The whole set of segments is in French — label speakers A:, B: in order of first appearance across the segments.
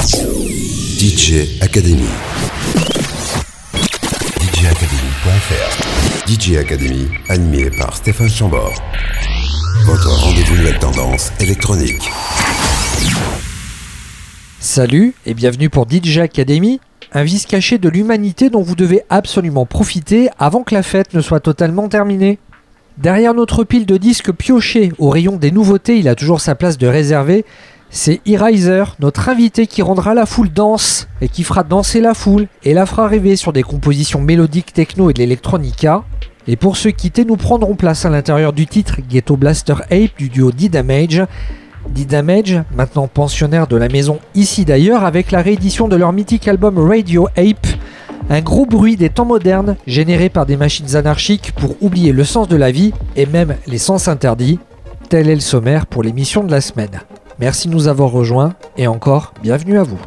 A: DJ Academy. DJacademy.fr DJ Academy, animé par Stéphane Chambord. Votre rendez-vous nouvelle tendance électronique.
B: Salut et bienvenue pour DJ Academy, un vice caché de l'humanité dont vous devez absolument profiter avant que la fête ne soit totalement terminée. Derrière notre pile de disques piochés au rayon des nouveautés, il a toujours sa place de réservé. C'est E-Riser, notre invité qui rendra la foule danse et qui fera danser la foule et la fera rêver sur des compositions mélodiques techno et de l'électronica. Et pour se quitter, nous prendrons place à l'intérieur du titre Ghetto Blaster Ape du duo D-Damage. D-Damage, maintenant pensionnaire de la maison ici d'ailleurs, avec la réédition de leur mythique album Radio Ape, un gros bruit des temps modernes généré par des machines anarchiques pour oublier le sens de la vie et même les sens interdits. Tel est le sommaire pour l'émission de la semaine. Merci de nous avoir rejoints et encore bienvenue à vous.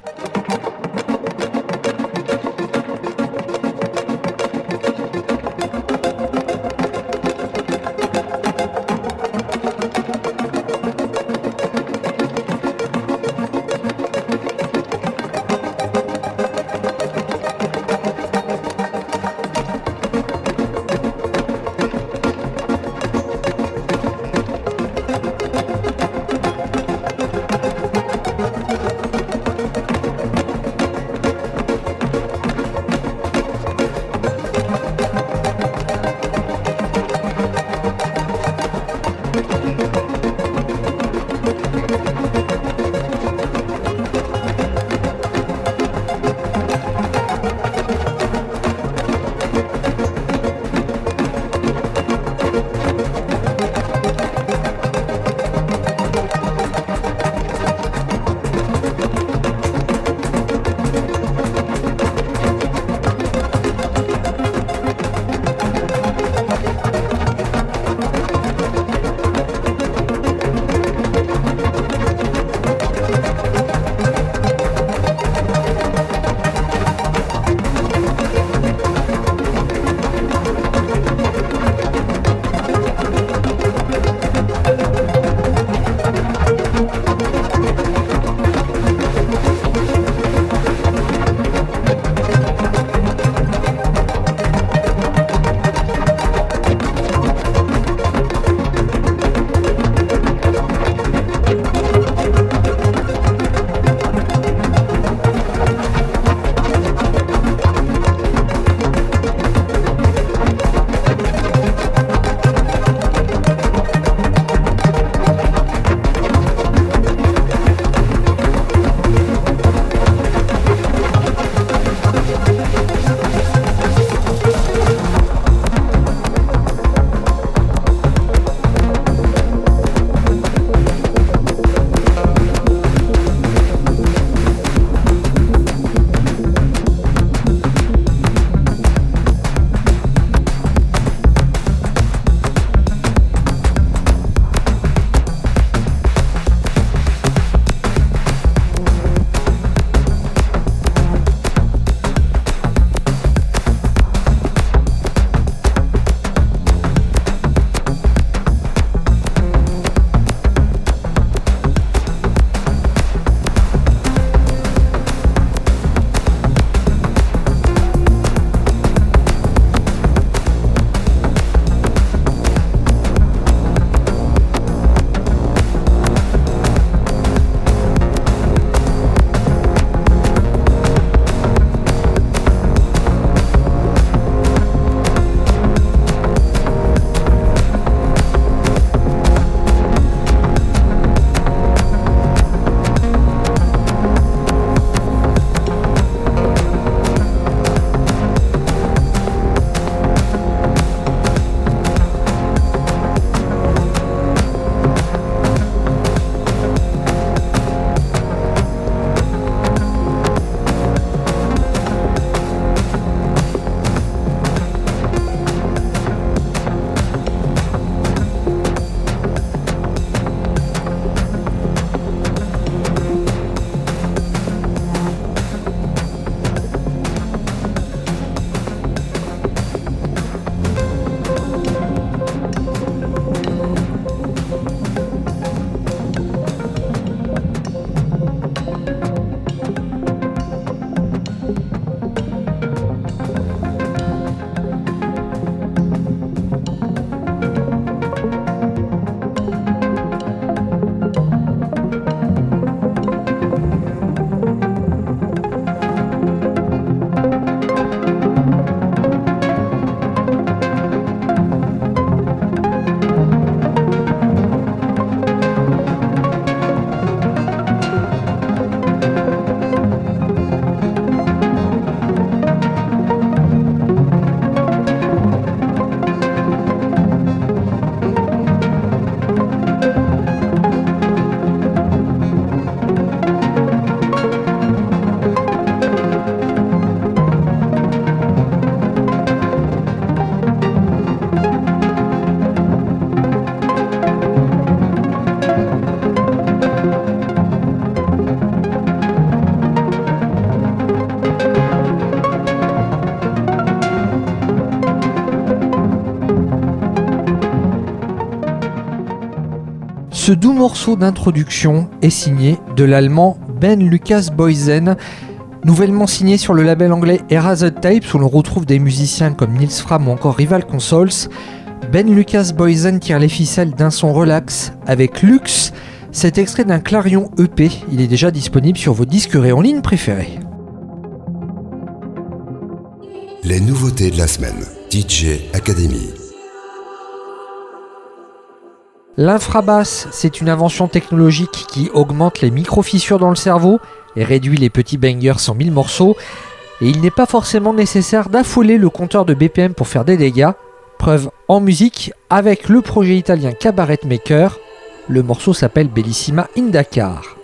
B: Ce doux morceau d'introduction est signé de l'allemand Ben Lucas Boysen, nouvellement signé sur le label anglais Erased Tapes où l'on retrouve des musiciens comme Nils Fram ou encore Rival Consoles. Ben Lucas Boysen tire les ficelles d'un son relax avec Lux. Cet extrait d'un Clarion EP, il est déjà disponible sur vos disqueries en ligne préférés.
A: Les nouveautés de la semaine. DJ Academy.
B: L'infrabasse, c'est une invention technologique qui augmente les micro-fissures dans le cerveau et réduit les petits bangers en mille morceaux. Et il n'est pas forcément nécessaire d'affoler le compteur de BPM pour faire des dégâts. Preuve en musique avec le projet italien Cabaret Maker. Le morceau s'appelle Bellissima in Dakar.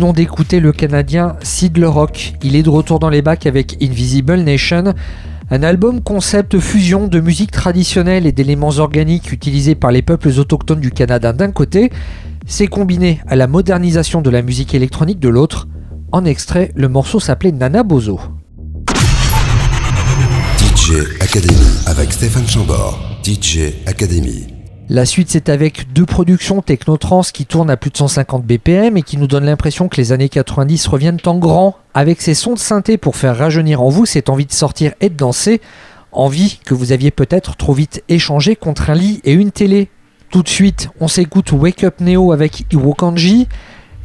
B: Venons d'écouter le Canadien Sid Le Rock. Il est de retour dans les bacs avec Invisible Nation, un album concept fusion de musique traditionnelle et d'éléments organiques utilisés par les peuples autochtones du Canada d'un côté, c'est combiné à la modernisation de la musique électronique de l'autre. En extrait, le morceau s'appelait Nana Bozo.
A: DJ Academy avec Stéphane Chambord. DJ Academy.
B: La suite, c'est avec deux productions technotrans qui tournent à plus de 150 BPM et qui nous donnent l'impression que les années 90 reviennent en grand. Avec ces sons de synthé pour faire rajeunir en vous cette envie de sortir et de danser, envie que vous aviez peut-être trop vite échangé contre un lit et une télé. Tout de suite, on s'écoute Wake Up Neo avec Irukanji.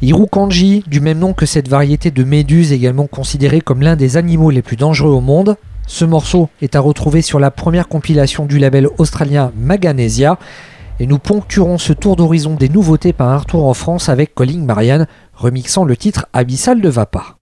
B: Irukanji, du même nom que cette variété de méduses également considérée comme l'un des animaux les plus dangereux au monde. Ce morceau est à retrouver sur la première compilation du label australien Maganesia et nous ponctuerons ce tour d'horizon des nouveautés par un retour en France avec Colin Marianne remixant le titre Abyssal de Vapa.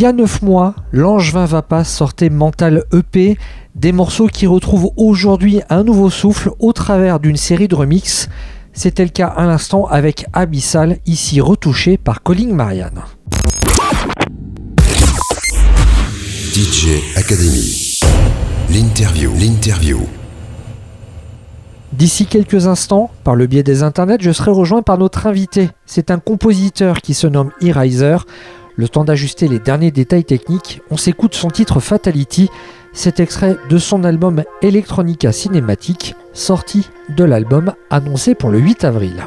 B: Y a 9 mois, L'Angevin Va Pas sortait Mental EP, des morceaux qui retrouvent aujourd'hui un nouveau souffle au travers d'une série de remixes. C'était le cas à l'instant avec Abyssal, ici retouché par Colin Marianne.
A: DJ Academy. L'interview. L'interview.
B: D'ici quelques instants, par le biais des internets, je serai rejoint par notre invité. C'est un compositeur qui se nomme E-Riser. Le temps d'ajuster les derniers détails techniques, on s'écoute son titre Fatality, cet extrait de son album Electronica Cinématique, sorti de l'album annoncé pour le 8 avril.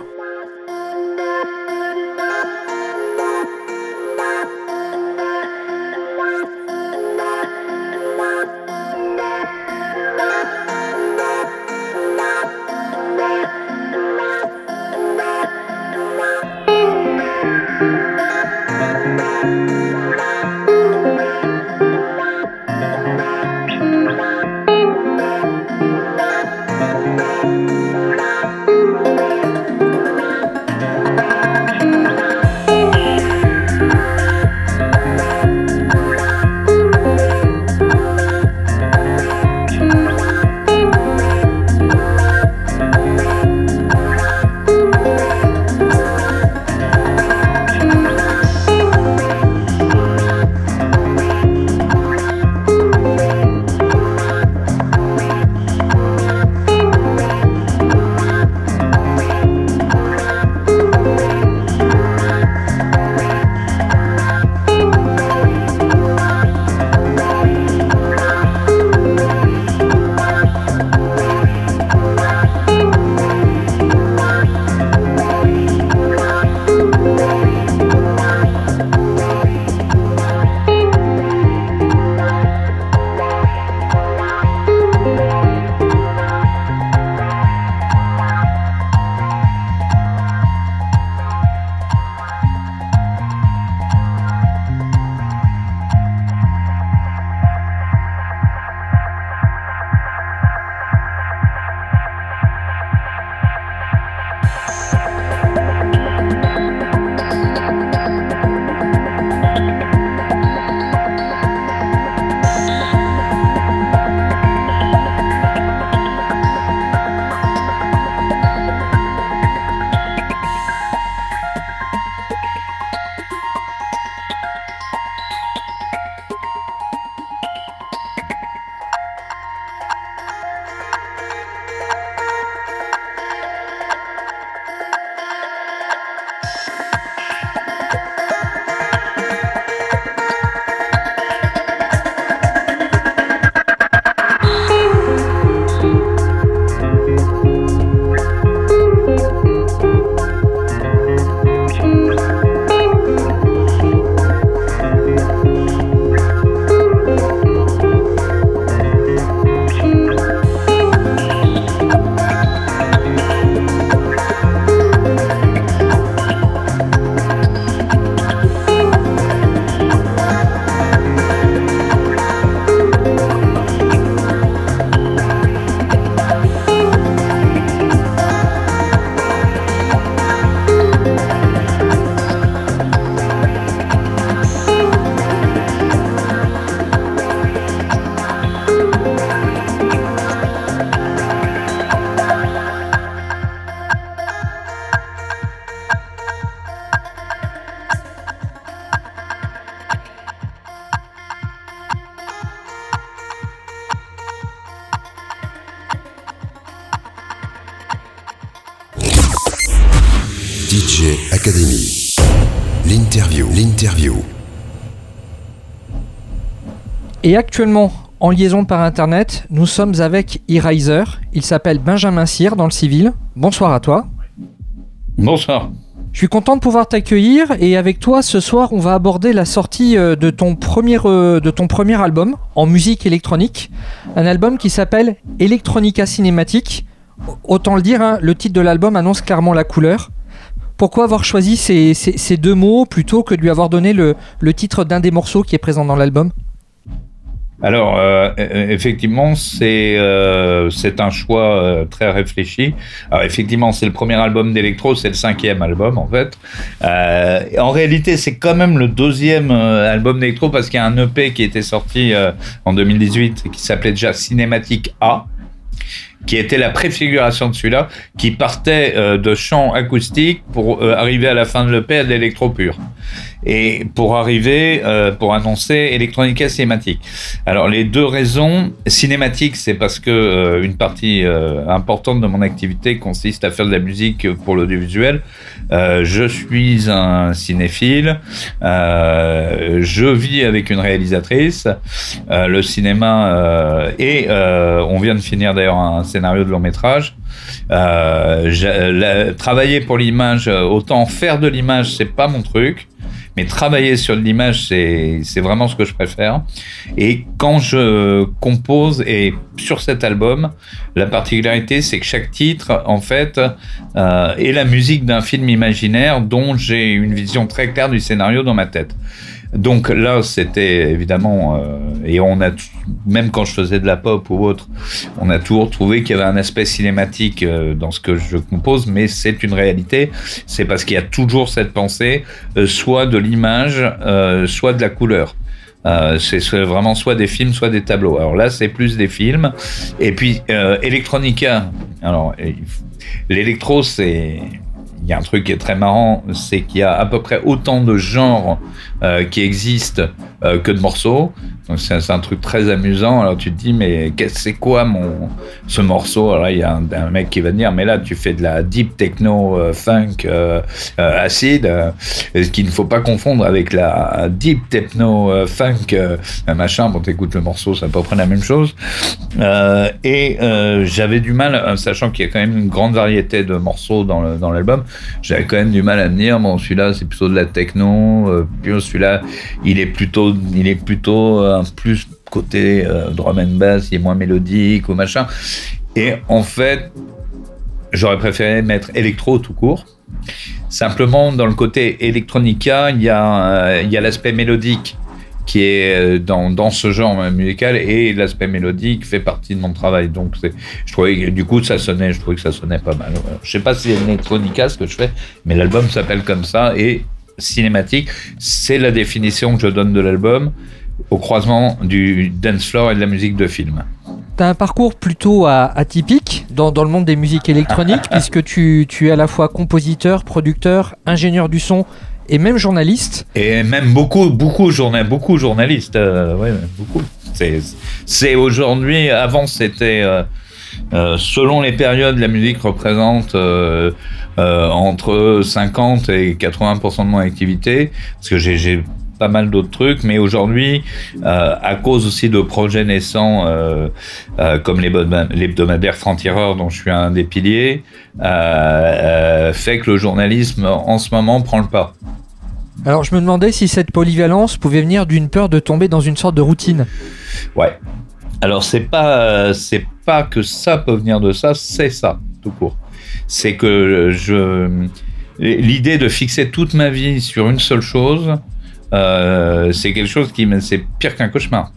B: Et actuellement, en liaison par internet, nous sommes avec E-Riser. Il s'appelle Benjamin Cyr dans le civil. Bonsoir à toi.
C: Bonsoir.
B: Je suis content de pouvoir t'accueillir et avec toi ce soir on va aborder la sortie euh, de ton premier, euh, de ton premier album en musique électronique. Un album qui s'appelle Electronica Cinématique. Autant le dire, hein, le titre de l'album annonce clairement la couleur. Pourquoi avoir choisi ces, deux mots plutôt que de lui avoir donné le titre d'un des morceaux qui est présent dans l'album?
C: Alors, euh, euh, effectivement, c'est euh, c'est un choix euh, très réfléchi. Alors, effectivement, c'est le premier album d'Electro, c'est le cinquième album, en fait. Euh, en réalité, c'est quand même le deuxième euh, album d'Electro parce qu'il y a un EP qui était sorti euh, en 2018 et qui s'appelait déjà Cinématique A qui était la préfiguration de celui-là, qui partait euh, de chants acoustiques pour euh, arriver à la fin de l'EP à de l'électro pur. Et pour arriver, euh, pour annoncer Electronica cinématique. Alors les deux raisons, cinématique, c'est parce que une partie importante de mon activité consiste à faire de la musique pour l'audiovisuel. Je suis un cinéphile, je vis avec une réalisatrice, le cinéma et on vient de finir d'ailleurs un scénario de long métrage. Euh, la- travailler pour l'image, euh, autant faire de l'image, c'est pas mon truc. Mais travailler sur l'image, c'est vraiment ce que je préfère. Et quand je compose, et sur cet album, la particularité, c'est que chaque titre, en fait, euh, est la musique d'un film imaginaire dont j'ai une vision très claire du scénario dans ma tête. Donc là, c'était évidemment, euh, et on a, même quand je faisais de la pop ou autre, on a toujours trouvé qu'il y avait un aspect cinématique euh, dans ce que je compose, mais c'est une réalité. C'est parce qu'il y a toujours cette pensée, euh, soit de l'image, soit de la couleur. C'est vraiment soit des films, soit des tableaux. Alors là, c'est plus des films. Et puis, euh, Electronica. Alors, l'électro, c'est. Il y a un truc qui est très marrant, c'est qu'il y a à peu près autant de genres euh, qui existent euh, que de morceaux. C'est un truc très amusant. Alors tu te dis mais c'est quoi mon ce morceau? Alors il y a un, mec qui va dire mais là tu fais de la deep techno euh, funk acide, ce qu'il ne faut pas confondre avec la deep techno funk machin. Bon t'écoutes le morceau c'est à peu près la même chose. Et j'avais du mal, sachant qu'il y a quand même une grande variété de morceaux dans l'album, j'avais quand même du mal à me dire bon celui-là c'est plutôt de la techno, puis celui-là il est plutôt il est plutôt euh, un plus côté euh, drum and bass, il est moins mélodique ou machin. Et en fait, j'aurais préféré mettre électro tout court. Simplement, dans le côté electronica, il y a, euh, il y a l'aspect mélodique qui est dans, dans ce genre musical et l'aspect mélodique fait partie de mon travail. Donc, je trouvais du coup, ça sonnait, je trouvais que ça sonnait pas mal. Je sais pas si c'est electronica ce que je fais, mais l'album s'appelle comme ça et cinématique, c'est la définition que je donne de l'album au croisement du dance floor et de la musique de film.
B: T'as un parcours plutôt a- atypique dans, dans le monde des musiques électroniques, puisque tu, tu es à la fois compositeur, producteur, ingénieur du son et même journaliste.
C: Et même beaucoup, beaucoup, journa- beaucoup journalistes, euh, ouais, beaucoup. C'est, c'est aujourd'hui, avant c'était, euh, euh, selon les périodes, la musique représente euh, euh, entre 50 et 80% de mon activité, parce que j'ai, pas mal d'autres trucs, mais aujourd'hui, à cause aussi de projets naissants comme l'hebdomadaire Franc-Tireur, dont je suis un des piliers, fait que le journalisme en ce moment prend le pas.
B: Alors je me demandais si cette polyvalence pouvait venir d'une peur de tomber dans une sorte de routine.
C: Ouais. Alors c'est pas c'est pas que ça peut venir de ça, c'est ça tout court. C'est que je l'idée de fixer toute ma vie sur une seule chose, euh, c'est quelque chose qui c'est pire qu'un cauchemar.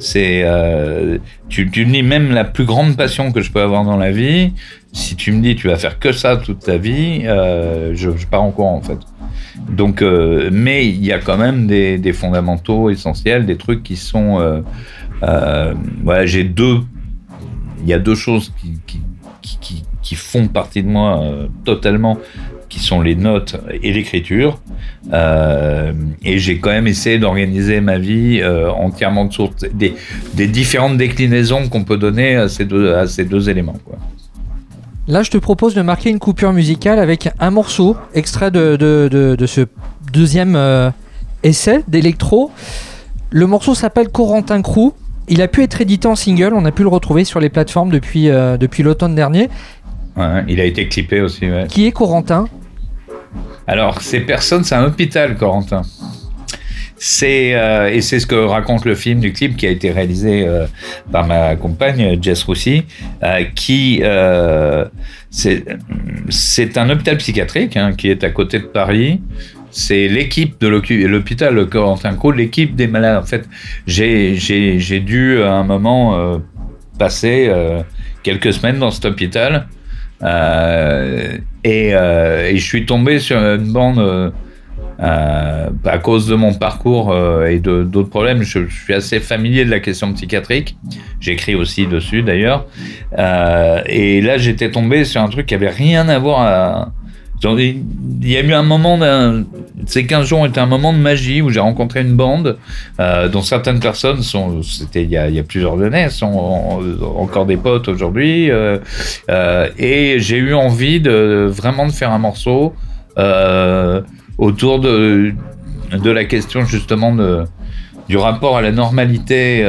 C: C'est euh, tu tu me dis même la plus grande passion que je peux avoir dans la vie, si tu me dis tu vas faire que ça toute ta vie, euh, je, pars en courant en fait. Donc, mais il y a quand même des fondamentaux essentiels, des trucs qui sont. Euh, voilà, j'ai deux. Il y a deux choses qui, qui, font partie de moi euh, totalement, qui sont les notes et l'écriture. Euh, et j'ai quand même essayé d'organiser ma vie entièrement de source des, différentes déclinaisons qu'on peut donner à ces deux, à ces deux éléments.
B: Là, je te propose de marquer une coupure musicale avec un morceau extrait de, de, de- ce deuxième essai d'électro. Le morceau s'appelle Corentin Crew. Il a pu être édité en single, on a pu le retrouver sur les plateformes depuis, euh, depuis l'automne dernier.
C: Ouais, il a été clippé aussi. Ouais.
B: Qui est Corentin?
C: Alors, ces personnes, c'est un hôpital, Corentin. C'est euh, et c'est ce que raconte le film du clip qui a été réalisé euh, par ma compagne Jess Roussy, euh, qui c'est c'est un hôpital psychiatrique hein, qui est à côté de Paris. C'est l'équipe de l'hôpital Corentin Croux, l'équipe des malades. En fait, j'ai dû à un moment euh, passer euh, quelques semaines dans cet hôpital euh, et, je suis tombé sur une bande à cause de mon parcours et d'autres problèmes, je, suis assez familier de la question psychiatrique. J'écris aussi dessus d'ailleurs. Et là, j'étais tombé sur un truc qui avait rien à voir à... Il y a eu un moment, ces 15 jours ont été un moment de magie où j'ai rencontré une bande euh, dont certaines personnes sont, c'était il, y a plusieurs années, sont encore des potes aujourd'hui. Euh, euh, et j'ai eu envie de vraiment de faire un morceau autour de, la question justement du rapport à la normalité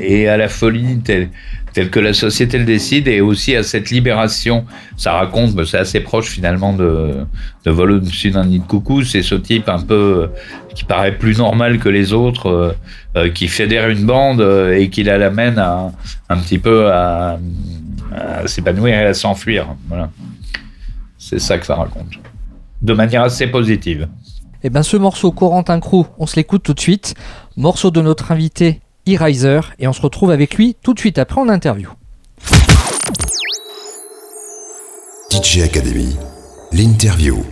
C: et à la folie telle, que la société le décide et aussi à cette libération. Ça raconte, c'est assez proche finalement de, de Vol nid de coucou. C'est ce type un peu qui paraît plus normal que les autres, euh, euh qui fédère une bande euh, et qui la l'amène un petit peu à, à s'épanouir et à s'enfuir. Voilà. C'est ça que ça raconte de manière assez positive.
B: Et eh bien ce morceau Corentin Crew, on se l'écoute tout de suite. Morceau de notre invité E-Riser et on se retrouve avec lui tout de suite après en interview.
A: DJ Academy, l'interview.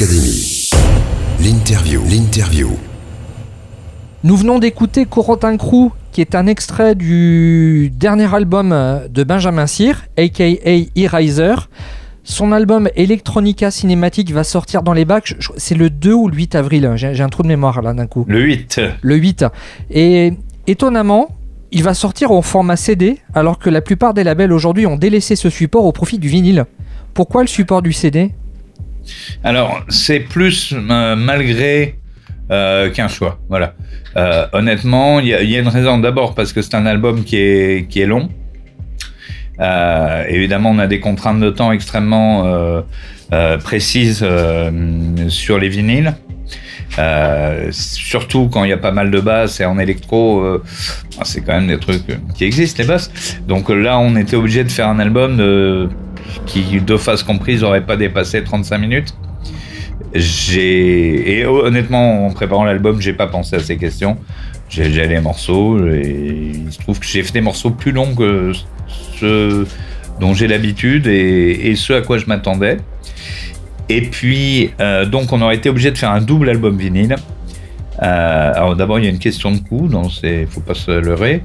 A: Academy. L'interview. L'interview.
B: Nous venons d'écouter Corentin Crew, qui est un extrait du dernier album de Benjamin Cyr, aka E-Riser. Son album Electronica Cinématique va sortir dans les bacs. C'est le 2 ou le 8 avril. J'ai un trou de mémoire là d'un coup.
C: Le 8.
B: Le 8. Et étonnamment, il va sortir en format CD, alors que la plupart des labels aujourd'hui ont délaissé ce support au profit du vinyle. Pourquoi le support du CD
C: Alors, c'est plus euh, malgré euh, qu'un choix. Voilà. Euh, honnêtement, il y, a une raison. D'abord parce que c'est un album qui est, qui est long. évidemment, on a des contraintes de temps extrêmement précises sur les vinyles. Surtout quand il y a pas mal de basses et en électro, c'est quand même des trucs qui existent les basses. Donc là, on était obligé de faire un album de, qui, deux phases comprises, n'aurait pas dépassé 35 minutes. J'ai et honnêtement, en préparant l'album, j'ai pas pensé à ces questions. J'ai les morceaux et il se trouve que j'ai fait des morceaux plus longs que ceux dont j'ai l'habitude et, et ce à quoi je m'attendais. Et puis, euh, donc, on aurait été obligé de faire un double album vinyle. Euh, alors d'abord, il y a une question de coût, donc c'est faut pas se leurrer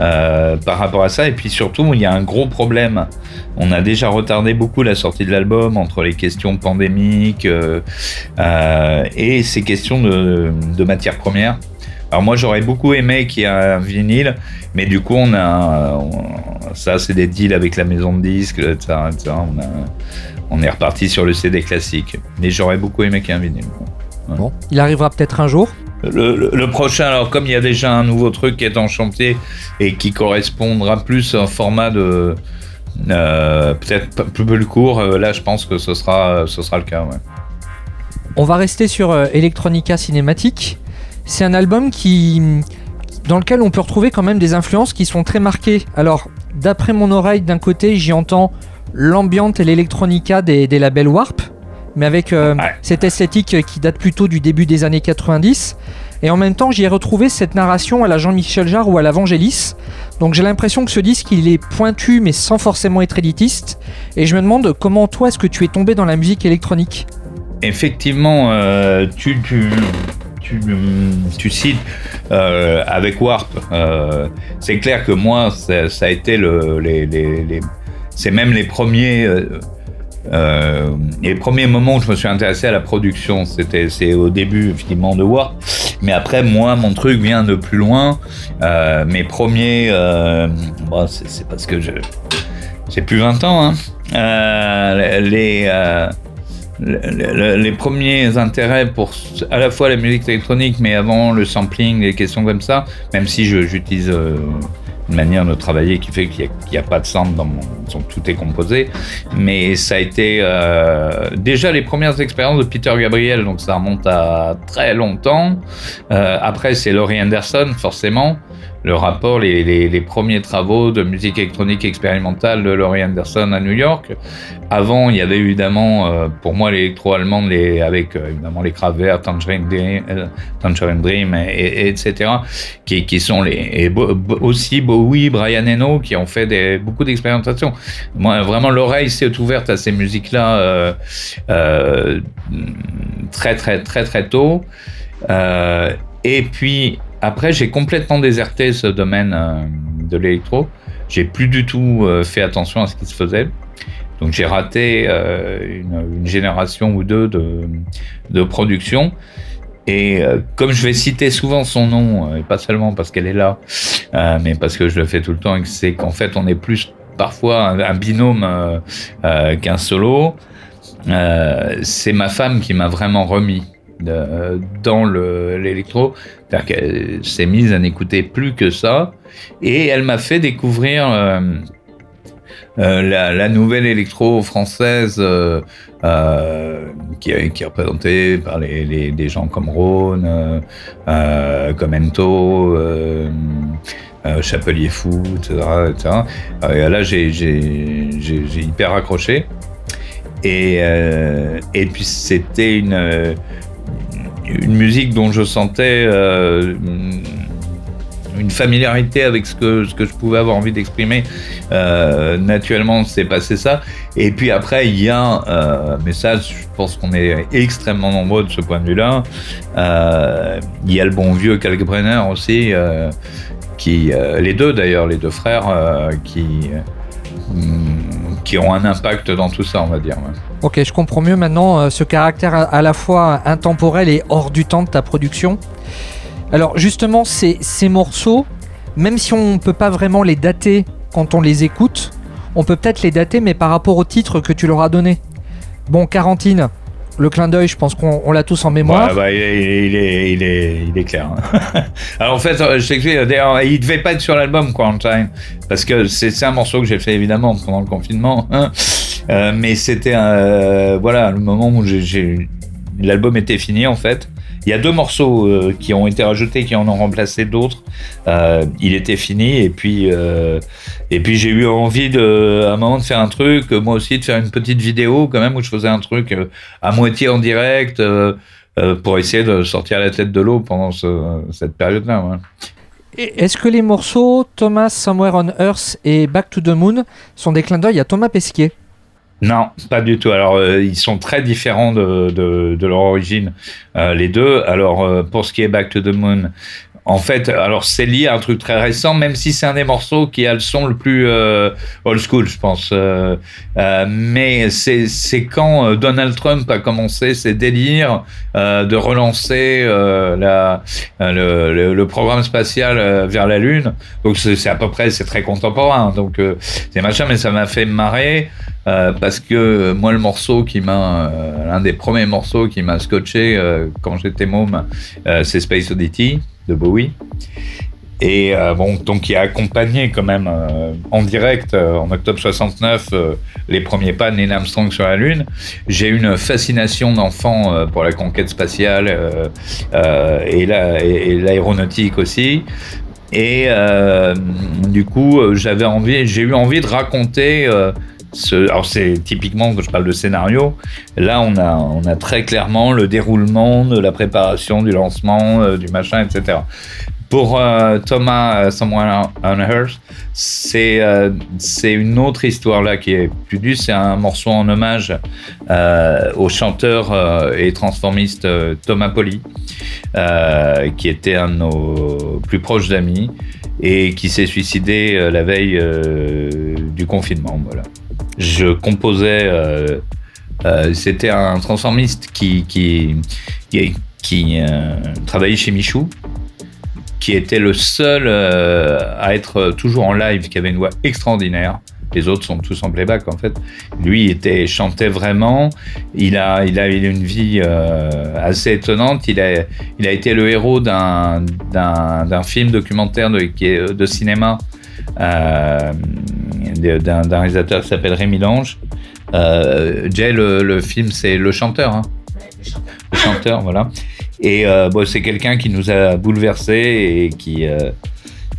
C: euh, par rapport à ça. Et puis surtout, il y a un gros problème. On a déjà retardé beaucoup la sortie de l'album entre les questions pandémiques et ces questions de, de matières premières. Alors moi, j'aurais beaucoup aimé qu'il y ait un vinyle, mais du coup, on a ça, c'est des deals avec la maison de disques, etc. On a, on est reparti sur le CD classique. Mais j'aurais beaucoup aimé qu'il y ait un vinyle.
B: Bon, il arrivera peut-être un jour.
C: Le, prochain, alors comme il y a déjà un nouveau truc qui est en chantier et qui correspondra plus à un format de euh, peut-être plus, court, euh, là je pense que ce sera, ce sera le cas.
B: On va rester sur euh, Electronica Cinématique. C'est un album qui, dans lequel on peut retrouver quand même des influences qui sont très marquées. Alors, d'après mon oreille, d'un côté, j'y entends l'ambiance et l'électronica des, labels Warp, mais avec euh, cette esthétique qui date plutôt du début des années 90. Et en même temps, j'y ai retrouvé cette narration à la Jean-Michel Jarre ou à l'Avangélis. Donc j'ai l'impression que ce disque, il est pointu, mais sans forcément être élitiste. Et je me demande comment toi, est-ce que tu es tombé dans la musique électronique?
C: Effectivement, euh, tu, tu, cites euh, avec Warp. c'est clair que moi, ça, a été le, les, les c'est même les premiers, euh, euh, les premiers moments où je me suis intéressé à la production. C'était, c'est au début finalement de War, mais après moi, mon truc vient de plus loin. Euh, mes premiers, bon, c'est, parce que je, j'ai plus 20 ans. Hein. les les premiers intérêts pour à la fois la musique électronique, mais avant le sampling, les questions comme ça, même si j'utilise une manière de travailler qui fait qu'il n'y a, pas de centre dans mon, tout est composé. Mais ça a été euh, déjà les premières expériences de Peter Gabriel, donc ça remonte à très longtemps. Euh, après, c'est Laurie Anderson, forcément le rapport, les, premiers travaux de musique électronique expérimentale de Laurie Anderson à New York. Avant, il y avait évidemment, euh, pour moi, l'électro-allemande, avec euh, évidemment les Cravers, Tangerine Dream, euh, Tangerine Dream et, etc., qui, sont les, et aussi Bowie, Brian Eno, qui ont fait beaucoup d'expérimentations. Moi, vraiment, l'oreille s'est ouverte à ces musiques-là très, très, très, très tôt. et puis, après, j'ai complètement déserté ce domaine euh, de l'électro. J'ai plus du tout euh, fait attention à ce qui se faisait. Donc j'ai raté euh, une, génération ou deux de, production. Et comme je vais citer souvent son nom, et pas seulement parce qu'elle est là, mais parce que je le fais tout le temps, c'est qu'en fait on est plus parfois un, binôme qu'un solo. c'est ma femme qui m'a vraiment remis dans l'électro. C'est-à-dire qu'elle s'est mise à n'écouter plus que ça. Et elle m'a fait découvrir euh, euh, la, nouvelle électro française euh, qui, est représentée par des gens comme Rhône, comme Ento. Chapelier Fou, etc. Et là, j'ai hyper accroché. Et puis, c'était une, une musique dont je sentais euh, une familiarité avec ce que, ce que je pouvais avoir envie d'exprimer. Euh, naturellement, c'est passé ça. Et puis après, il y a, euh, mais ça, je pense qu'on est extrêmement nombreux de ce point de vue-là. Il y a le bon vieux Kalkbrenner aussi, qui, les deux d'ailleurs, les deux frères, qui, qui ont un impact dans tout ça, on va dire.
B: Ok, je comprends mieux maintenant euh, ce caractère à, à la fois intemporel et hors du temps de ta production. Alors justement, ces, ces morceaux, même si on ne peut pas vraiment les dater quand on les écoute, on peut peut-être les dater, mais par rapport au titre que tu leur as donné. Bon, Quarantine, le clin d'œil, je pense qu'on on l'a tous en mémoire.
C: Bah, il, est, il, est, il, est, clair. hein. Alors en fait, euh, je t'explique, d'ailleurs, il devait pas être sur l'album Quarantine, parce que c'est un morceau que j'ai fait évidemment pendant le confinement, hein. Euh, mais c'était euh, voilà le moment où l'album était fini en fait. Il y a deux morceaux euh, qui ont été rajoutés, qui en ont remplacé d'autres. Euh, il était fini et puis euh, puis j'ai eu envie de à un moment de faire un truc, moi aussi de faire une petite vidéo quand même où je faisais un truc à moitié en direct. pour essayer de sortir la tête de l'eau pendant ce- cette période-là.
B: Est-ce que les morceaux Thomas Somewhere on Earth et Back to the Moon sont des clins d'œil à Thomas Pesquet?
C: Non, pas du tout. Alors, euh, ils sont très différents de, de, de leur origine, euh, les deux. Alors, euh, pour ce qui est Back to the Moon, en fait, alors c'est lié à un truc très récent, même si c'est un des morceaux qui a le son le plus euh, old school, je pense. Euh, euh, mais c'est quand Donald Trump a commencé ses délires de relancer la, le, programme spatial vers la Lune. Donc c'est à peu près, c'est très contemporain. Donc c'est machin, mais ça m'a fait marrer. Parce que moi le morceau qui m'a l'un des premiers morceaux qui m'a scotché quand j'étais môme c'est Space Oddity de Bowie et euh, bon donc qui a accompagné quand même euh, en direct euh, en octobre 69 euh, les premiers pas de Neil Armstrong sur la lune j'ai une fascination d'enfant pour la conquête spatiale et la- et- et l'aéronautique aussi et du coup, j'avais envie, j'ai eu envie de raconter. Alors c'est typiquement quand je parle de scénario. Là, on a, très clairement le déroulement de la préparation du lancement, euh, du machin, etc. Pour euh, Thomas Someone on Earth, c'est une autre histoire là qui est plus due. C'est un morceau en hommage euh, au chanteur et transformiste Thomas Poli, qui était un de nos plus proches amis et qui s'est suicidé la veille du confinement. Voilà. Je composais. euh, euh, C'était un transformiste qui euh, travaillait chez Michou, qui était le seul à être toujours en live, qui avait une voix extraordinaire. Les autres sont tous en playback en fait. Lui était chantait vraiment. Il a eu une vie assez étonnante. Il a été le héros d'un film documentaire de cinéma d'un réalisateur qui s'appelle Rémi Lange. Euh, Jay le, le film c'est le chanteur. Hein le chanteur, voilà. Et euh, bon, c'est quelqu'un qui nous a bouleversés et qui euh,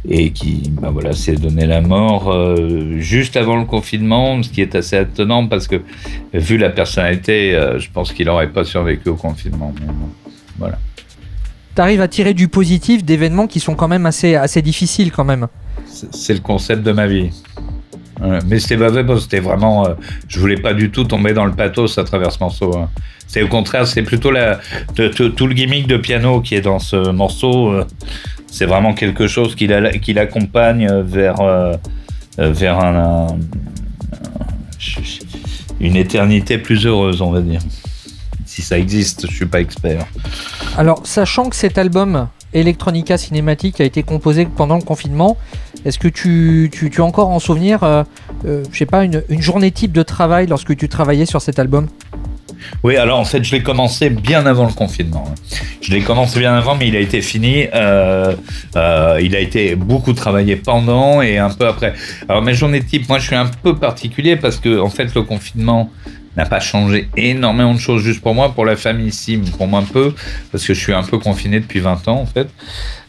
C: et qui, bah voilà, s'est donné la mort euh, juste avant le confinement, ce qui est assez étonnant parce que vu la personnalité, euh, je pense qu'il n'aurait pas survécu au confinement. Mais bon, voilà.
B: T'arrives à tirer du positif d'événements qui sont quand même assez, assez difficiles quand même.
C: C'est le concept de ma vie. Mais c'était pas parce que c'était vraiment. euh, je voulais pas du tout tomber dans le pathos à travers ce morceau. hein. C'est au contraire, c'est plutôt tout le gimmick de piano qui est dans ce morceau. euh, c'est vraiment quelque chose qui la- qui l'accompagne vers, euh, euh, vers un- une éternité plus heureuse, on va dire. Si ça existe, je suis pas expert.
B: Alors, sachant que cet album Electronica Cinématique a été composé pendant le confinement, est-ce que tu, tu, as encore en souvenir, euh, euh, je sais pas, une, une journée type de travail lorsque tu travaillais sur cet album?
C: Oui, alors en fait, je l'ai commencé bien avant le confinement. hein. Je l'ai commencé bien avant, mais il a été fini. euh, euh, il a été beaucoup travaillé pendant et un peu après. Alors mes journées type, moi, je suis un peu particulier parce que en fait, le confinement n'a pas changé énormément de choses juste pour moi, pour la famille ici, pour moi un peu, parce que je suis un peu confiné depuis 20 ans en fait.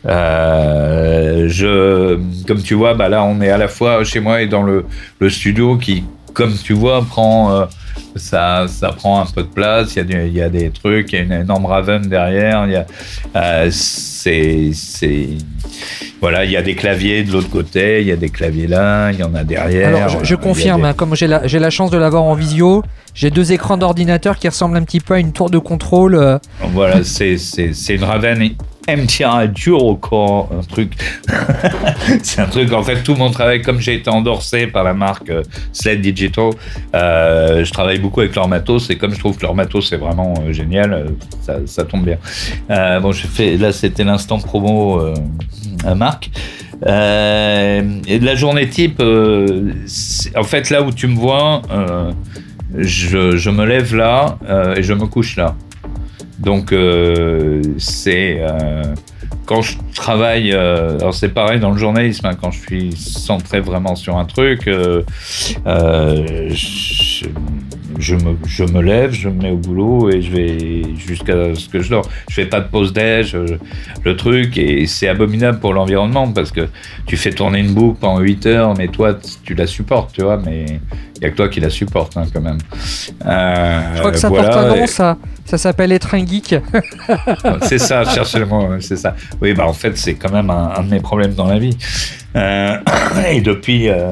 C: Euh, je, comme tu vois, bah là, on est à la fois chez moi et dans le, le studio qui, comme tu vois, prend euh, ça, ça prend un peu de place. Il y a, du- il y a des trucs, il y a une énorme Raven derrière. Il y a, euh, c'est, c'est, voilà, il y a des claviers de l'autre côté, il y a des claviers là, il y en a derrière.
B: Alors, je, confirme,
C: des-
B: hein, comme j'ai la, j'ai la chance de l'avoir en visio, j'ai deux écrans d'ordinateur qui ressemblent un petit peu à une tour de contrôle. euh,
C: Voilà, c'est c'est- c'est une Raven MTI Dual Core, un truc. c'est un truc, en fait, tout mon travail, comme j'ai été endorsé par la marque euh, Sled Digital, euh, je travaille beaucoup avec leur matos et comme je trouve que leur matos est vraiment génial, ça, ça tombe bien. Bon, j'ai fait, là, c'était l'instant promo à Marc. Et la journée type, c'est- en fait, là où tu me vois, je, me lève là euh, et je me couche là. Donc euh, c'est euh, quand je travaille, alors c'est pareil dans le journalisme, hein, quand je suis centré vraiment sur un truc, je, je me, je me lève, je me mets au boulot et je vais jusqu'à ce que je dors. Je fais pas de pause déj, euh, le truc, et c'est abominable pour l'environnement parce que tu fais tourner une boucle pendant 8 heures, mais toi tu la supportes, tu vois, mais il y a que toi qui la supporte hein, quand même. Euh,
B: Je crois que ça
C: voilà,
B: porte un
C: et-
B: nom, ça. Ça s'appelle être un geek.
C: c'est ça, chercher le mot, c'est ça. Oui, bah en fait, c'est quand même un, un de mes problèmes dans la vie. Euh, et depuis, euh,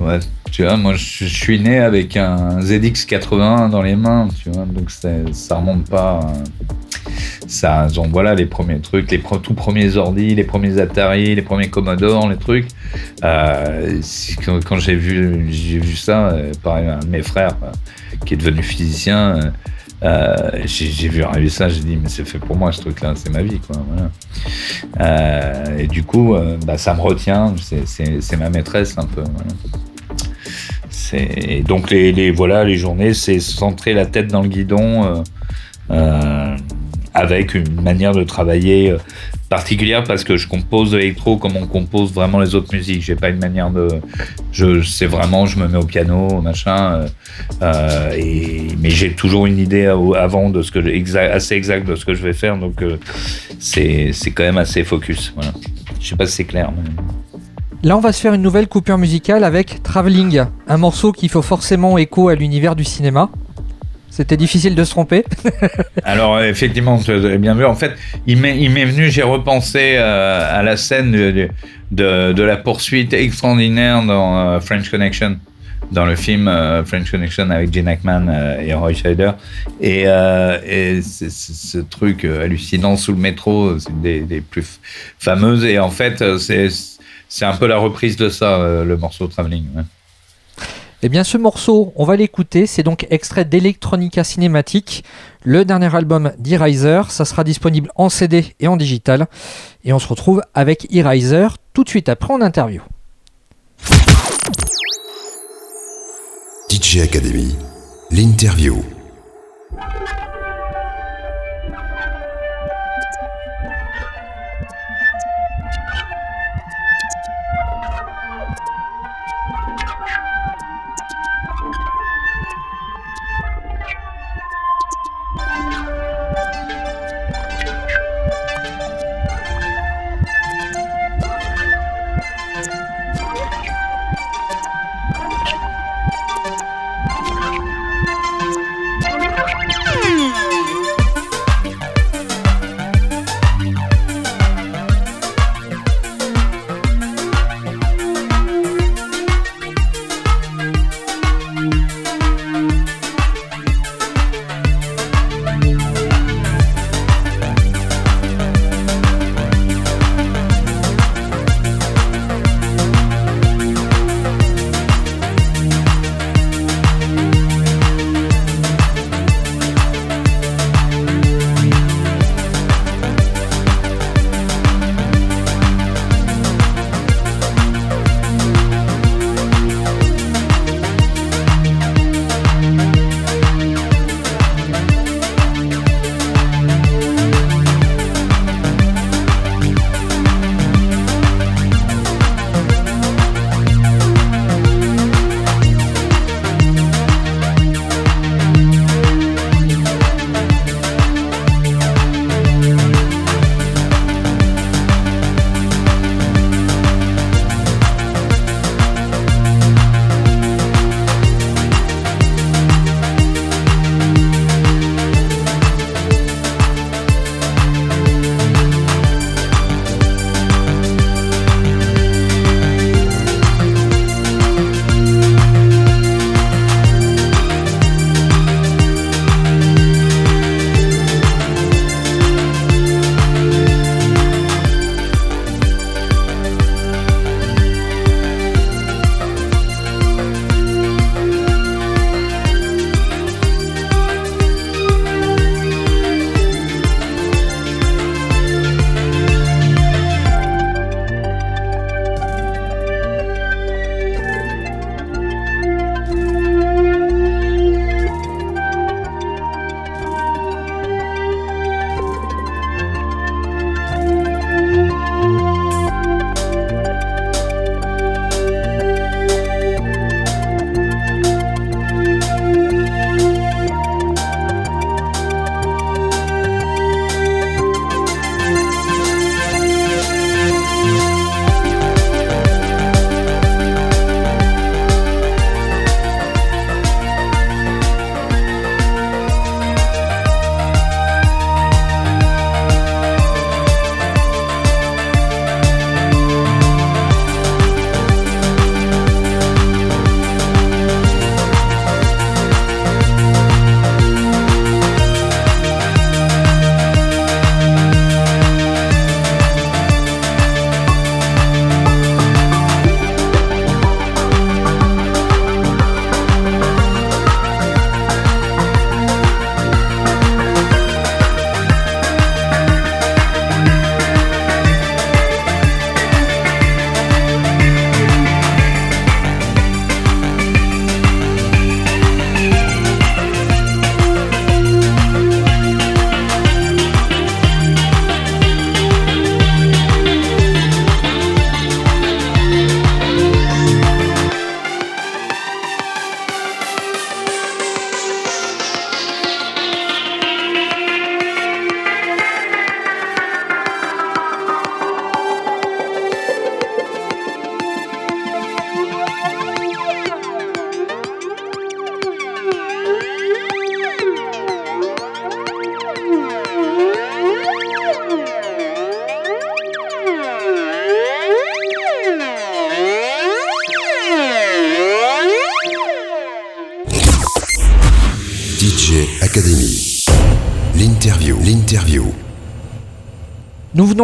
C: ouais, tu vois, moi, je, suis né avec un ZX81 dans les mains, tu vois, donc ça remonte pas. euh, ça, donc voilà, les premiers trucs, les tout premiers ordi, les premiers Atari, les premiers Commodore, les trucs. Euh, quand j'ai vu, vu ça, euh, pareil, un de mes frères euh, qui est devenu physicien. j'ai vu arriver ça, j'ai dit mais c'est fait pour moi ce truc-là, c'est ma vie quoi. Et du coup, bah, ça me retient, c'est- ma maîtresse un peu. Donc les, voilà les journées, c'est centrer la tête dans le guidon. euh, euh, avec une manière de travailler euh, particulière parce que je compose de l'électro comme on compose vraiment les autres musiques. J'ai pas une manière de, je vraiment je me mets au piano machin, mais j'ai toujours une idée avant de ce que assez exact de ce que je vais faire donc euh, c'est c'est quand même assez focus. Voilà. Je sais pas si c'est clair. mais-
B: Là, on va se faire une nouvelle coupure musicale avec Traveling, un morceau qui fait forcément écho à l'univers du cinéma. C'était difficile de se tromper.
C: Alors effectivement, tu as bien vu. En fait, il m'est venu, j'ai repensé euh, à la scène de, la poursuite extraordinaire dans euh, French Connection, dans le film euh, French Connection avec Gene Hackman et Roy Scheider. Et, ce truc hallucinant sous le métro, c'est une des, des plus fameuses. Et en fait, c'est c'est un peu la reprise de ça, euh, le morceau Traveling. ouais.
B: Eh bien, ce morceau, on va l'écouter. C'est donc extrait d'Electronica Cinématique, le dernier album d'Eriser. Ça sera disponible en CD et en digital. Et on se retrouve avec Eriser tout de suite après en interview.
A: DJ Academy, l'interview.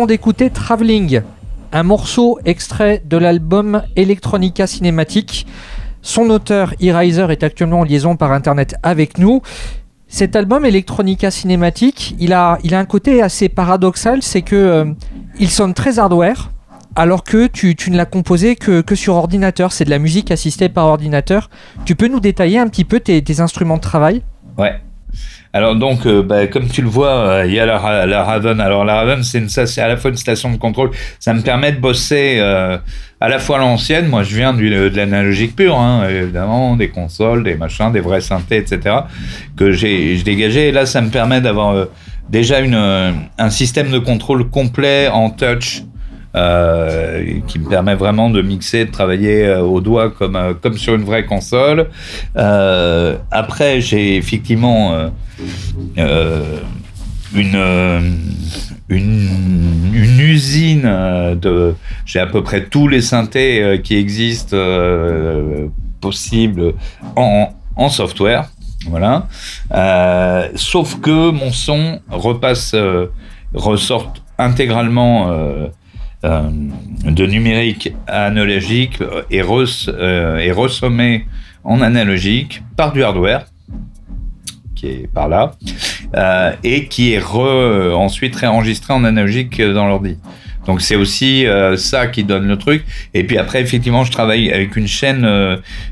B: D'écouter Traveling, un morceau extrait de l'album Electronica Cinématique. Son auteur, E-Riser, est actuellement en liaison par internet avec nous. Cet album Electronica Cinématique, il a, il a un côté assez paradoxal, c'est que euh, il sonne très hardware, alors que tu, tu ne l'as composé que, que sur ordinateur. C'est de la musique assistée par ordinateur. Tu peux nous détailler un petit peu tes, tes instruments de travail?
C: Ouais. Alors donc, euh, bah, comme tu le vois, euh, il y a la, Ra- la Raven. Alors la Raven, c'est ça, c'est à la fois une station de contrôle. Ça me permet de bosser euh, à la fois l'ancienne. Moi, je viens du, de l'analogique pur, hein, évidemment, des consoles, des machins, des vrais synthés, etc. Que j'ai dégageais. Et là, ça me permet d'avoir euh, déjà une, euh, un système de contrôle complet en touch. Euh, qui me permet vraiment de mixer, de travailler euh, au doigt comme, euh, comme sur une vraie console. Après, j'ai effectivement une, une, usine de. J'ai à peu près tous les synthés qui existent possibles en, en software. Voilà. Sauf que mon son repasse, euh, ressort intégralement euh, de numérique à analogique et, res, euh, ressommé en analogique par du hardware qui est par là euh, et qui est re, ensuite réenregistré en analogique dans l'ordi. Donc c'est aussi euh, ça qui donne le truc. Et puis après, effectivement, je travaille avec une chaîne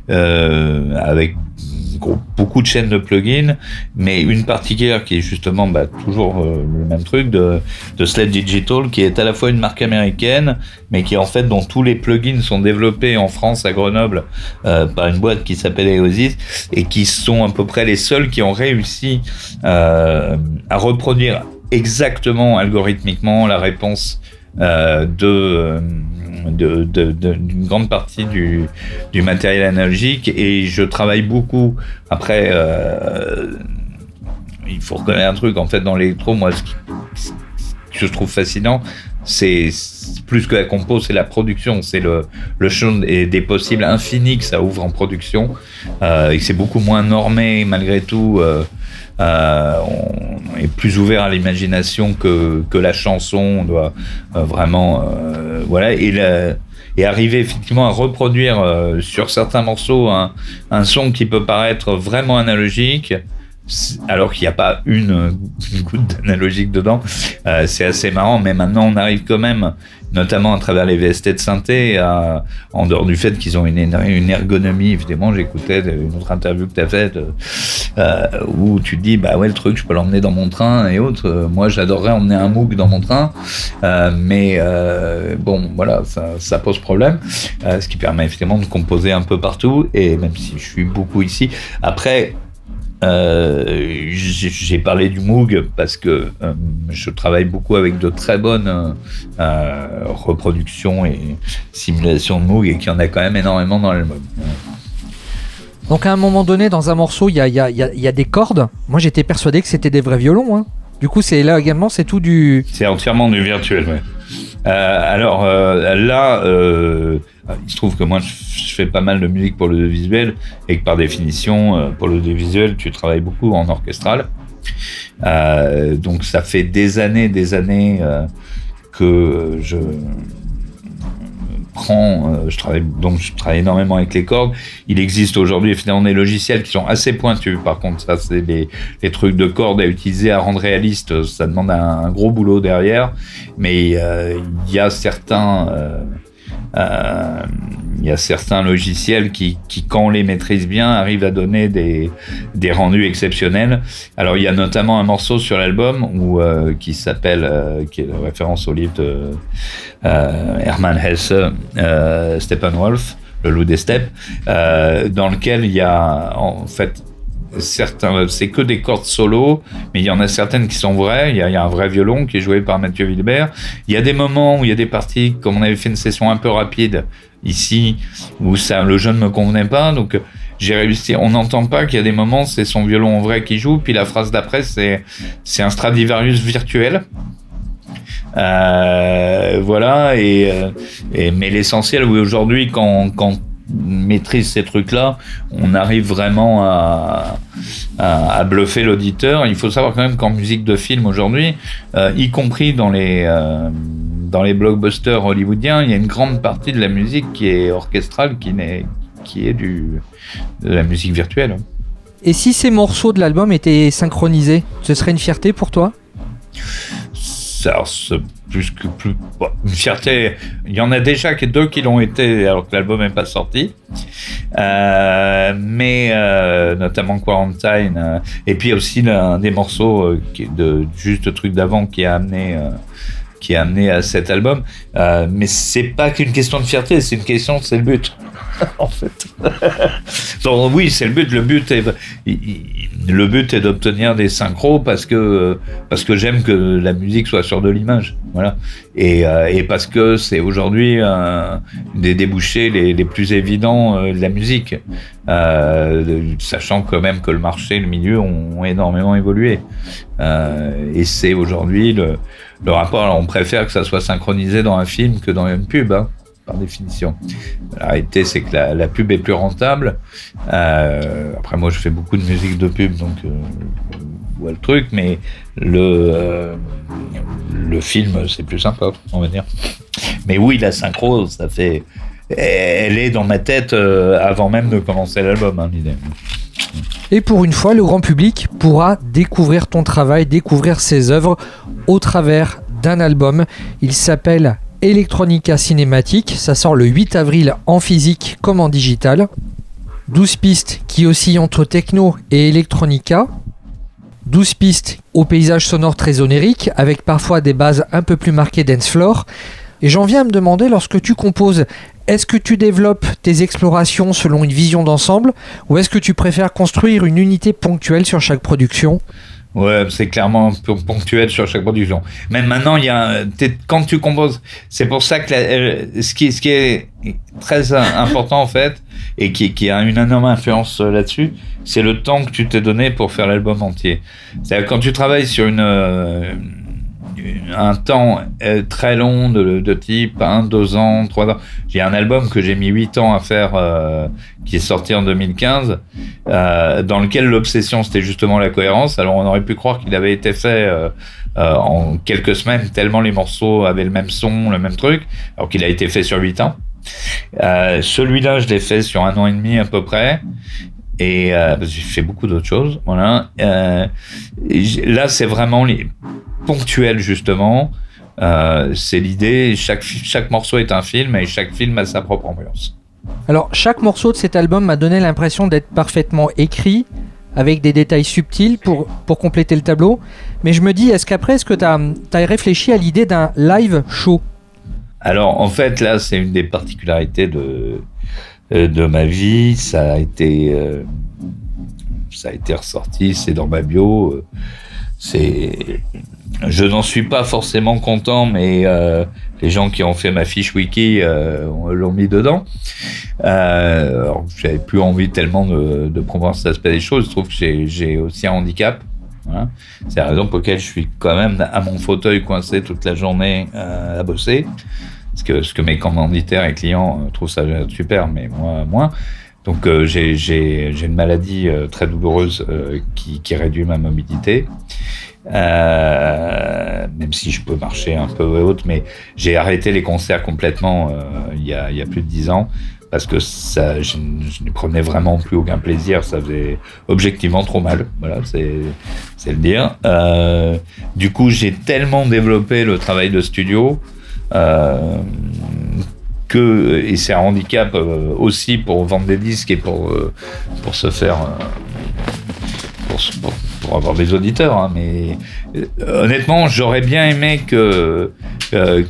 C: avec beaucoup de chaînes de plugins, mais une particulière qui est justement bah, toujours euh, le même truc de, de Sled Digital, qui est à la fois une marque américaine, mais qui en fait dont tous les plugins sont développés en France à Grenoble euh, par une boîte qui s'appelle Eosis et qui sont à peu près les seuls qui ont réussi euh, à reproduire exactement algorithmiquement la réponse de- de- d'une grande partie du, matériel analogique. Et je travaille beaucoup. Après euh, il faut reconnaître un truc. En fait dans l'électro moi ce, qui- ce que je trouve fascinant c'est plus que la compo c'est la production. C'est le, le champ des, des possibles infinis que ça ouvre en production. Euh, et c'est beaucoup moins normé malgré tout euh, euh, on est plus ouvert à l'imagination que, que la chanson. On doit euh, vraiment euh, voilà. Et arriver effectivement à reproduire sur certains morceaux un, son qui peut paraître vraiment analogique alors qu'il n'y a pas une, une goutte d'analogique dedans. C'est assez marrant mais maintenant on arrive quand même notamment à travers les VST de synthé à- en dehors du fait qu'ils ont une, ergonomie évidemment j'écoutais une autre interview que tu as faite euh, euh, où tu te dis bah ouais le truc je peux l'emmener dans mon train et autres. Euh, moi j'adorerais emmener un MOOC dans mon train euh, mais euh, bon voilà ça, ça pose problème euh, ce qui permet effectivement de composer un peu partout et même si je suis beaucoup ici. Après euh, j'ai parlé du Moog parce que euh, je travaille beaucoup avec de très bonnes euh, reproductions et simulations de Moog et qu'il y en a quand même énormément dans l'album.
B: Donc à un moment donné, dans un morceau, il y a des cordes. Moi, j'étais persuadé que c'était des vrais violons. hein. Du coup, c'est là également, c'est tout du.
C: C'est entièrement du virtuel, ouais. Euh, alors euh, là, euh, il se trouve que moi, je, fais pas mal de musique pour le visuel et que par définition, euh, pour le visuel, tu travailles beaucoup en orchestral. Donc ça fait des années, des années que je euh, je travaille donc je travaille énormément avec les cordes. Il existe aujourd'hui évidemment des logiciels qui sont assez pointus. Par contre, ça c'est des, trucs de cordes à utiliser, à rendre réaliste. Ça demande un, gros boulot derrière. Mais euh, il y a certains euh, il y a certains logiciels qui, quand on les maîtrise bien, arrivent à donner des, rendus exceptionnels. Alors, il y a notamment un morceau sur l'album euh, qui s'appelle, euh, qui est la référence au livre de euh, Hermann Hesse, euh, Steppenwolf, Le loup des steppes, euh, dans lequel il y a en fait certains, c'est que des cordes solo, mais il y en a certaines qui sont vraies. Il y, a, un vrai violon qui est joué par Mathieu Wilbert. Il y a des moments où il y a des parties, comme on avait fait une session un peu rapide ici, où ça, le jeu ne me convenait pas. Donc j'ai réussi. On n'entend pas qu'il y a des moments, c'est son violon vrai qui joue, puis la phrase d'après, c'est c'est un Stradivarius virtuel. Euh, voilà et, et mais l'essentiel oui aujourd'hui quand quand maîtrise ces trucs-là, on arrive vraiment à, à, bluffer l'auditeur. Il faut savoir quand même qu'en musique de film aujourd'hui, euh, y compris dans les, euh, dans les blockbusters hollywoodiens, il y a une grande partie de la musique qui est orchestrale, qui, est, qui est du, de la musique virtuelle.
B: Et si ces morceaux de l'album étaient synchronisés, ce serait une fierté pour toi?
C: Ça, plus que plus une fierté. Il y en a déjà que deux qui l'ont été alors que l'album n'est pas sorti, euh, mais euh, notamment Quarantine euh, et puis aussi des morceaux de juste truc d'avant qui a amené qui a amené à cet album. mais c'est pas qu'une question de fierté, c'est une question, c'est le but. en fait. Donc, oui, c'est le but. Le but est, le but est d'obtenir des synchros parce que, parce que j'aime que la musique soit sur de l'image. Voilà. Et, euh, et parce que c'est aujourd'hui un des débouchés les, plus évidents euh, de la musique. Euh, sachant quand même que le marché, le milieu ont, énormément évolué. Euh, et c'est aujourd'hui le, le rapport. On préfère que ça soit synchronisé dans un film que dans une pub. Hein par définition. La réalité, c'est que la, pub est plus rentable. Euh, après, moi, je fais beaucoup de musique de pub, donc euh, le truc, mais le, euh, le film, c'est plus sympa, on va dire. Mais oui, la synchro, ça fait. Elle est dans ma tête avant même de commencer l'album, hein, l'idée.
B: Et pour une fois, le grand public pourra découvrir ton travail, découvrir ses œuvres au travers d'un album. Il s'appelle Electronica Cinématique. Ça sort le 8 avril en physique comme en digital. 12 pistes qui oscillent entre techno et electronica. 12 pistes au paysage sonore très onérique, avec parfois des bases un peu plus marquées dance floor. Et j'en viens à me demander, lorsque tu composes, est-ce que tu développes tes explorations selon une vision d'ensemble, ou est-ce que tu préfères construire une unité ponctuelle sur chaque production?
C: Ouais, c'est clairement ponctuel sur chaque production. Même maintenant, il y a quand tu composes, c'est pour ça que euh, ce qui est très important en fait et qui qui a une énorme influence euh, là-dessus, c'est le temps que tu t'es donné pour faire l'album entier. C'est-à-dire quand tu travailles sur une euh, un temps euh, très long de, type 1, 2 ans, 3 ans. J'ai un album que j'ai mis 8 ans à faire, euh, qui est sorti en 2015, euh, dans lequel l'obsession c'était justement la cohérence. Alors on aurait pu croire qu'il avait été fait en quelques semaines, tellement les morceaux avaient le même son, le même truc, alors qu'il a été fait sur 8 ans. Celui-là, je l'ai fait sur un an et demi à peu près. Et j'ai fait beaucoup d'autres choses, voilà. là, c'est vraiment les ponctuel justement. Euh, c'est l'idée. Chaque, chaque morceau est un film et chaque film a sa propre ambiance.
B: Alors, chaque morceau de cet album m'a donné l'impression d'être parfaitement écrit, avec des détails subtils pour, pour compléter le tableau. Mais je me dis, est-ce qu'après, est-ce que tu as, as, réfléchi à l'idée d'un live show?
C: Alors, en fait, là, c'est une des particularités de, euh, de ma vie. Ça a été, euh, ça a été ressorti, c'est dans ma bio. C'est je n'en suis pas forcément content, mais euh, les gens qui ont fait ma fiche wiki euh, l'ont mis dedans. Euh, J'avais plus envie tellement de, promouvoir cet aspect des choses. Je trouve que j'ai aussi un handicap. Voilà. C'est la raison pour laquelle je suis quand même à mon fauteuil coincé toute la journée à bosser. Parce que, ce que mes commanditaires et clients trouvent ça super, mais moi moins. Donc j'ai une maladie très douloureuse qui réduit ma mobilité. Euh, même si je peux marcher un peu et autres, mais j'ai arrêté les concerts complètement euh, il, y a, plus de dix ans parce que ça, je, ne prenais vraiment plus aucun plaisir, ça faisait objectivement trop mal, voilà, c'est, le dire. Euh, du coup, j'ai tellement développé le travail de studio que, et c'est un handicap aussi pour vendre des disques et pour, pour se faire pour, pour, avoir des auditeurs, hein, mais euh, honnêtement, j'aurais bien aimé que, euh,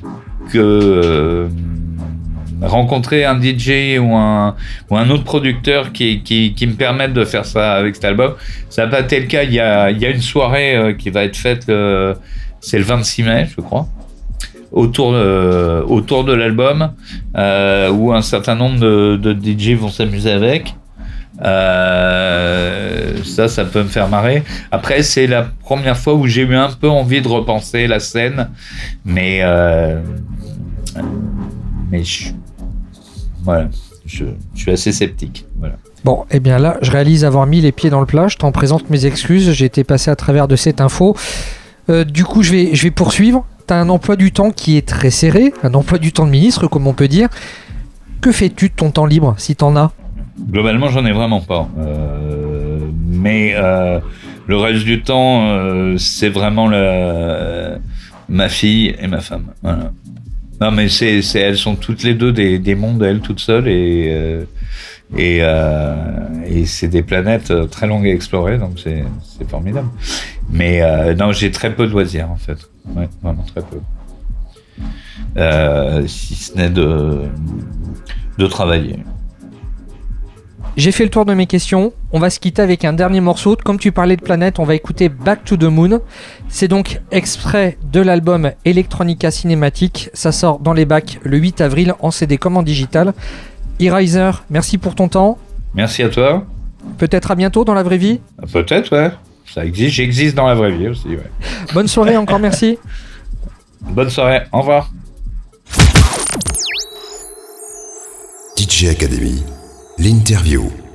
C: euh, rencontrer un DJ ou un, ou un autre producteur qui, me permette de faire ça avec cet album. Ça n'a pas été le cas. Il y a, y a une soirée qui va être faite, c'est le 26 mai, je crois autour autour de l'album où un certain nombre de, de DJ vont s'amuser avec. Euh, ça, ça peut me faire marrer. Après, c'est la première fois où j'ai eu un peu envie de repenser la scène, mais euh, mais je, voilà, je, suis assez sceptique.
B: Bon, eh bien là, je réalise avoir mis les pieds dans le plat. Je t'en présente mes excuses. J'ai été passé à travers de cette info. Euh, du coup, je vais, je vais poursuivre. Tu as un emploi du temps qui est très serré, un emploi du temps de ministre, comme on peut dire. Que fais-tu de ton temps libre, si t'en as?
C: Globalement, j'en ai vraiment pas. Euh, mais euh, le reste du temps, euh, c'est vraiment ma fille et ma femme. Non, mais elles sont toutes les deux des, des mondes, elles toutes seules, et, c'est des planètes très longues à explorer, donc c'est, formidable. Mais non, j'ai très peu de loisirs en fait. Vraiment très peu. Si ce n'est de travailler.
B: J'ai fait le tour de mes questions. On va se quitter avec un dernier morceau. Comme tu parlais de planète, on va écouter Back to the Moon. C'est donc extrait de l'album Electronica Cinématique. Ça sort dans les bacs le 8 avril en CD comme en digital. E-Riser, merci pour ton temps.
C: Merci à toi.
B: Peut-être à bientôt dans la vraie vie.
C: Peut-être, ouais. Ça existe. J'existe dans la vraie vie aussi, ouais.
B: Bonne soirée encore, merci.
C: Bonne soirée. Au revoir.
A: DJ Academy, l'interview.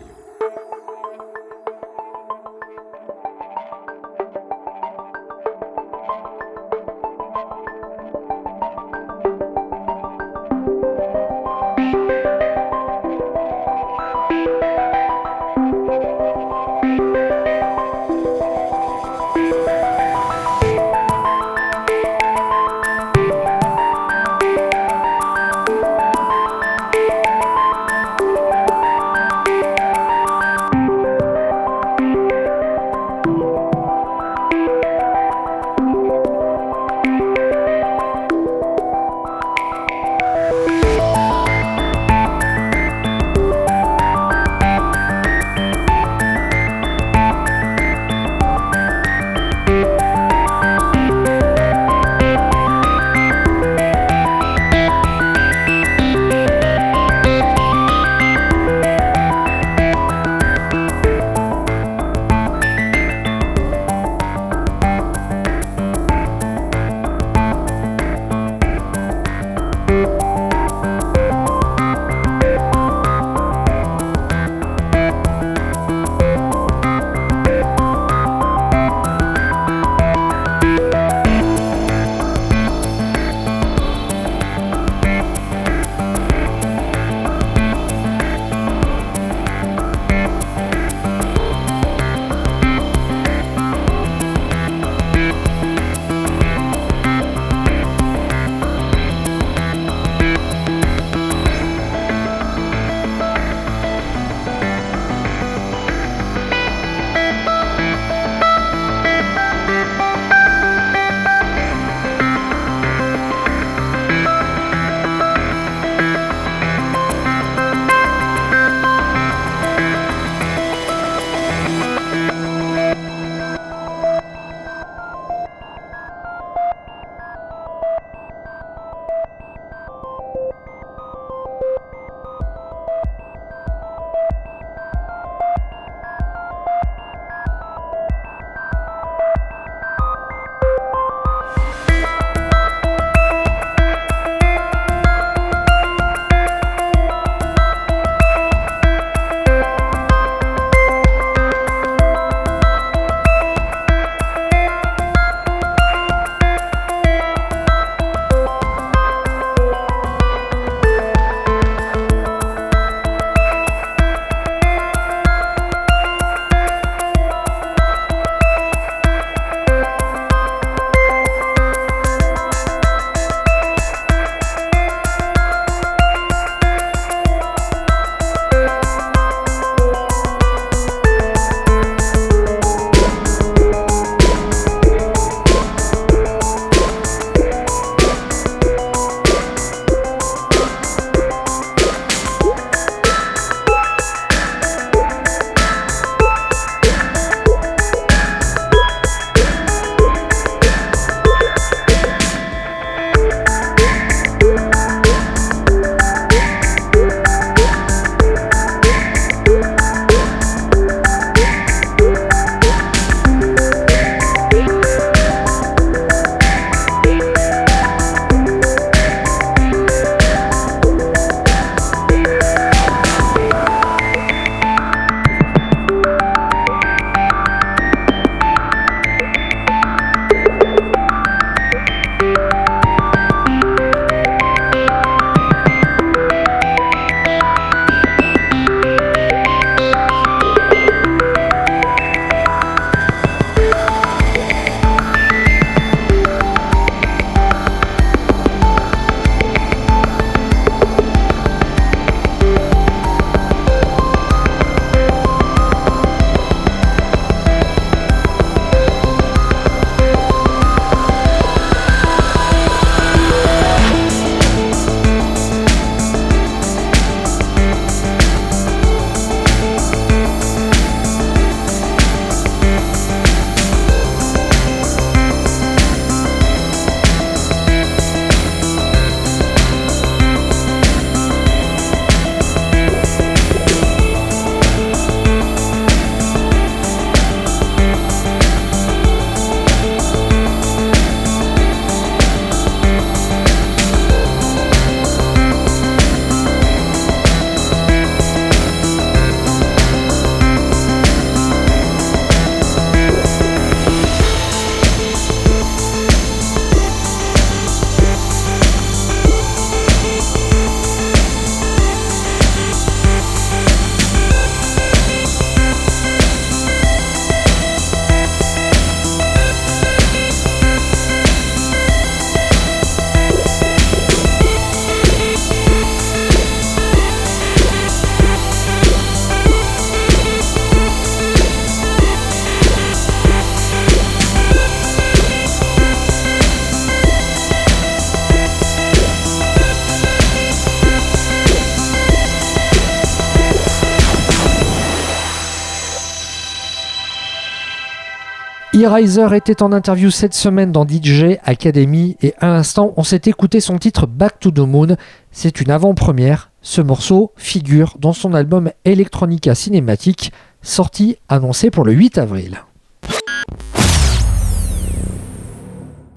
B: E-Riser était en interview cette semaine dans DJ Academy et à l'instant on s'est écouté son titre Back to the Moon. C'est une avant-première. Ce morceau figure dans son album Electronica Cinématique, sorti annoncé pour le 8 avril.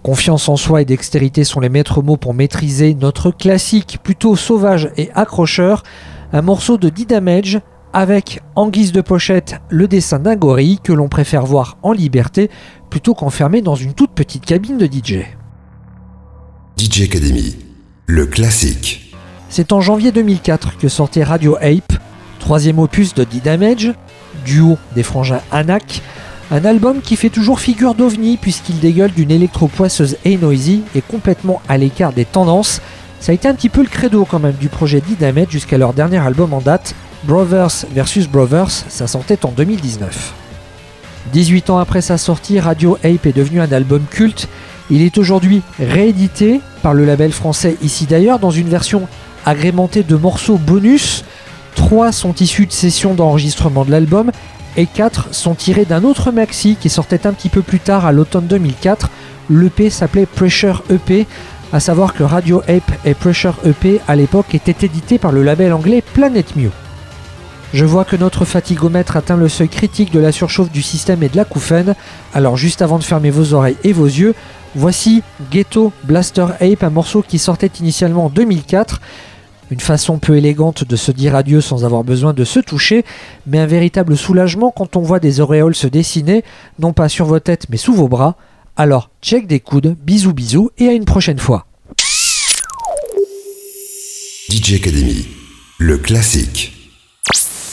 B: Confiance en soi et dextérité sont les maîtres mots pour maîtriser notre classique plutôt sauvage et accrocheur, un morceau de D-Damage avec en guise de pochette le dessin d'un gorille que l'on préfère voir en liberté plutôt qu'enfermé dans une toute petite cabine de DJ.
A: DJ Academy, le classique.
B: C'est en janvier 2004 que sortait Radio Ape, troisième opus de D-Damage, duo des frangins Anak, un album qui fait toujours figure d'ovni puisqu'il dégueule d'une électro-poisseuse et noisy et complètement à l'écart des tendances. Ça a été un petit peu le credo quand même du projet D-Damage jusqu'à leur dernier album en date, Brothers vs Brothers, ça sortait en 2019. 18 ans après sa sortie, Radio Ape est devenu un album culte. Il est aujourd'hui réédité par le label français ici d'ailleurs dans une version agrémentée de morceaux bonus. 3 sont issus de sessions d'enregistrement de l'album et 4 sont tirés d'un autre maxi qui sortait un petit peu plus tard à l'automne 2004. L'EP s'appelait Pressure EP, à savoir que Radio Ape et Pressure EP à l'époque étaient édités par le label anglais Planet Mew. Je vois que notre fatigomètre atteint le seuil critique de la surchauffe du système et de la l'acouphène, alors juste avant de fermer vos oreilles et vos yeux, voici Ghetto Blaster Ape, un morceau qui sortait initialement en 2004. Une façon peu élégante de se dire adieu sans avoir besoin de se toucher, mais un véritable soulagement quand on voit des auréoles se dessiner, non pas sur vos têtes mais sous vos bras. Alors, check des coudes, bisous bisous et à une prochaine fois.
A: DJ Academy, le classique. you